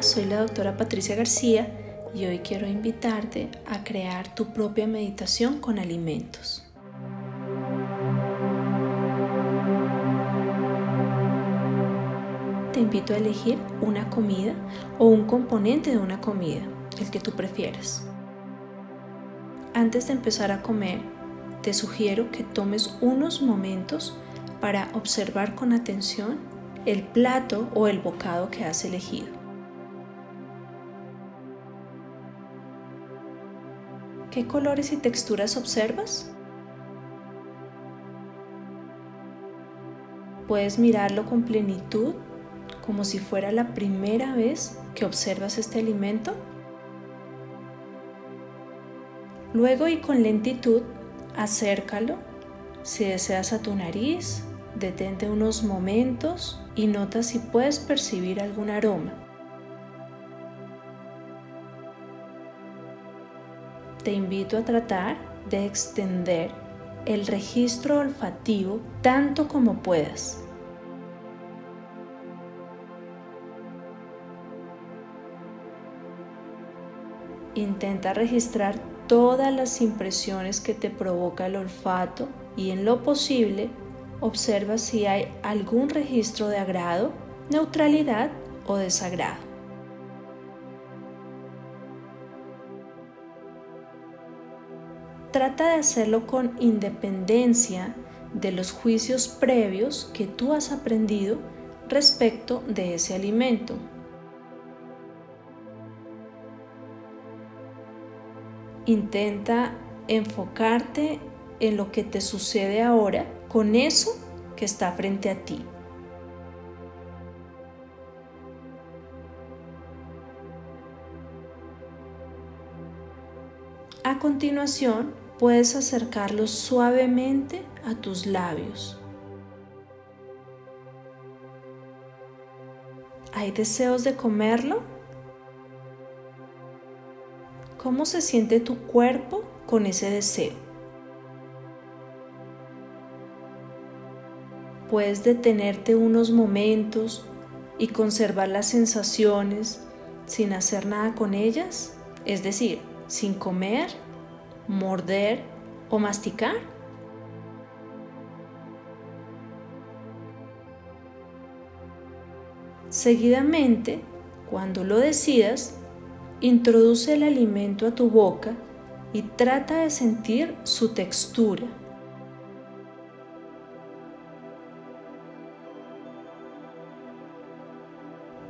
Soy la doctora Patricia García y hoy quiero invitarte a crear tu propia meditación con alimentos. Te invito a elegir una comida o un componente de una comida, el que tú prefieras. Antes de empezar a comer, te sugiero que tomes unos momentos para observar con atención el plato o el bocado que has elegido. ¿Qué colores y texturas observas? Puedes mirarlo con plenitud, como si fuera la primera vez que observas este alimento. Luego y con lentitud, acércalo, si deseas, a tu nariz, detente unos momentos y nota si puedes percibir algún aroma. Te invito a tratar de extender el registro olfativo tanto como puedas. Intenta registrar todas las impresiones que te provoca el olfato y en lo posible observa si hay algún registro de agrado, neutralidad o desagrado. Trata de hacerlo con independencia de los juicios previos que tú has aprendido respecto de ese alimento. Intenta enfocarte en lo que te sucede ahora con eso que está frente a ti. A continuación, puedes acercarlo suavemente a tus labios. ¿Hay deseos de comerlo? ¿Cómo se siente tu cuerpo con ese deseo? Puedes detenerte unos momentos y conservar las sensaciones sin hacer nada con ellas, es decir, sin comer, morder o masticar. Seguidamente, cuando lo decidas, Introduce el alimento a tu boca y trata de sentir su textura.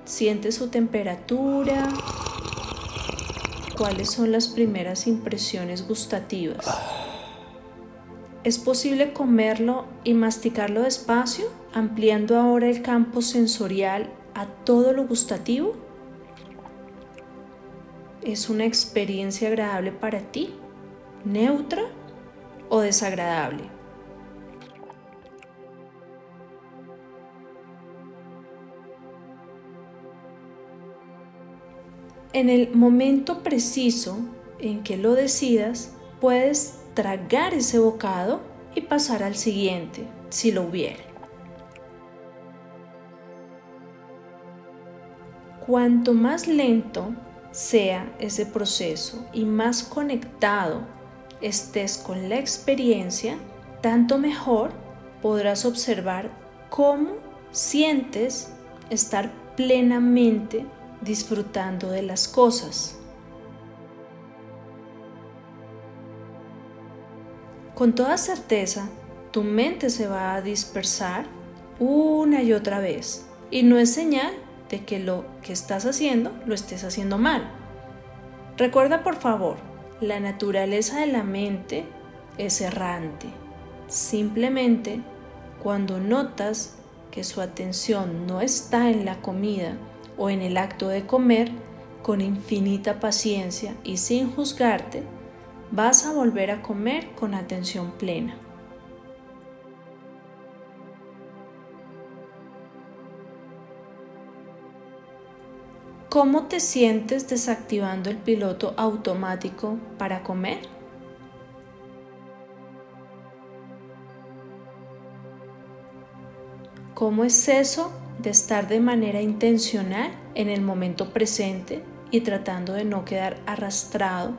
Siente su temperatura. ¿Cuáles son las primeras impresiones gustativas? ¿Es posible comerlo y masticarlo despacio, ampliando ahora el campo sensorial a todo lo gustativo? es una experiencia agradable para ti, neutra o desagradable. En el momento preciso en que lo decidas, puedes tragar ese bocado y pasar al siguiente, si lo hubiera. Cuanto más lento sea ese proceso y más conectado estés con la experiencia, tanto mejor podrás observar cómo sientes estar plenamente disfrutando de las cosas. Con toda certeza, tu mente se va a dispersar una y otra vez y no es señal de que lo que estás haciendo lo estés haciendo mal. Recuerda por favor, la naturaleza de la mente es errante. Simplemente cuando notas que su atención no está en la comida o en el acto de comer, con infinita paciencia y sin juzgarte, vas a volver a comer con atención plena. ¿Cómo te sientes desactivando el piloto automático para comer? ¿Cómo es eso de estar de manera intencional en el momento presente y tratando de no quedar arrastrado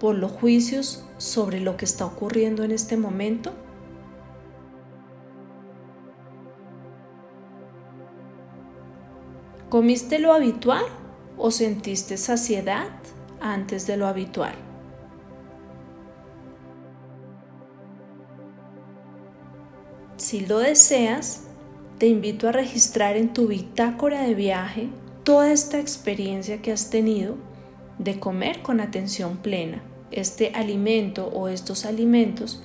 por los juicios sobre lo que está ocurriendo en este momento? ¿Comiste lo habitual o sentiste saciedad antes de lo habitual? Si lo deseas, te invito a registrar en tu bitácora de viaje toda esta experiencia que has tenido de comer con atención plena este alimento o estos alimentos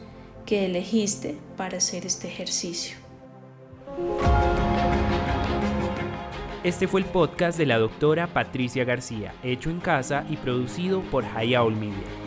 que elegiste para hacer este ejercicio. Este fue el podcast de la doctora Patricia García, hecho en casa y producido por Hayaul Media.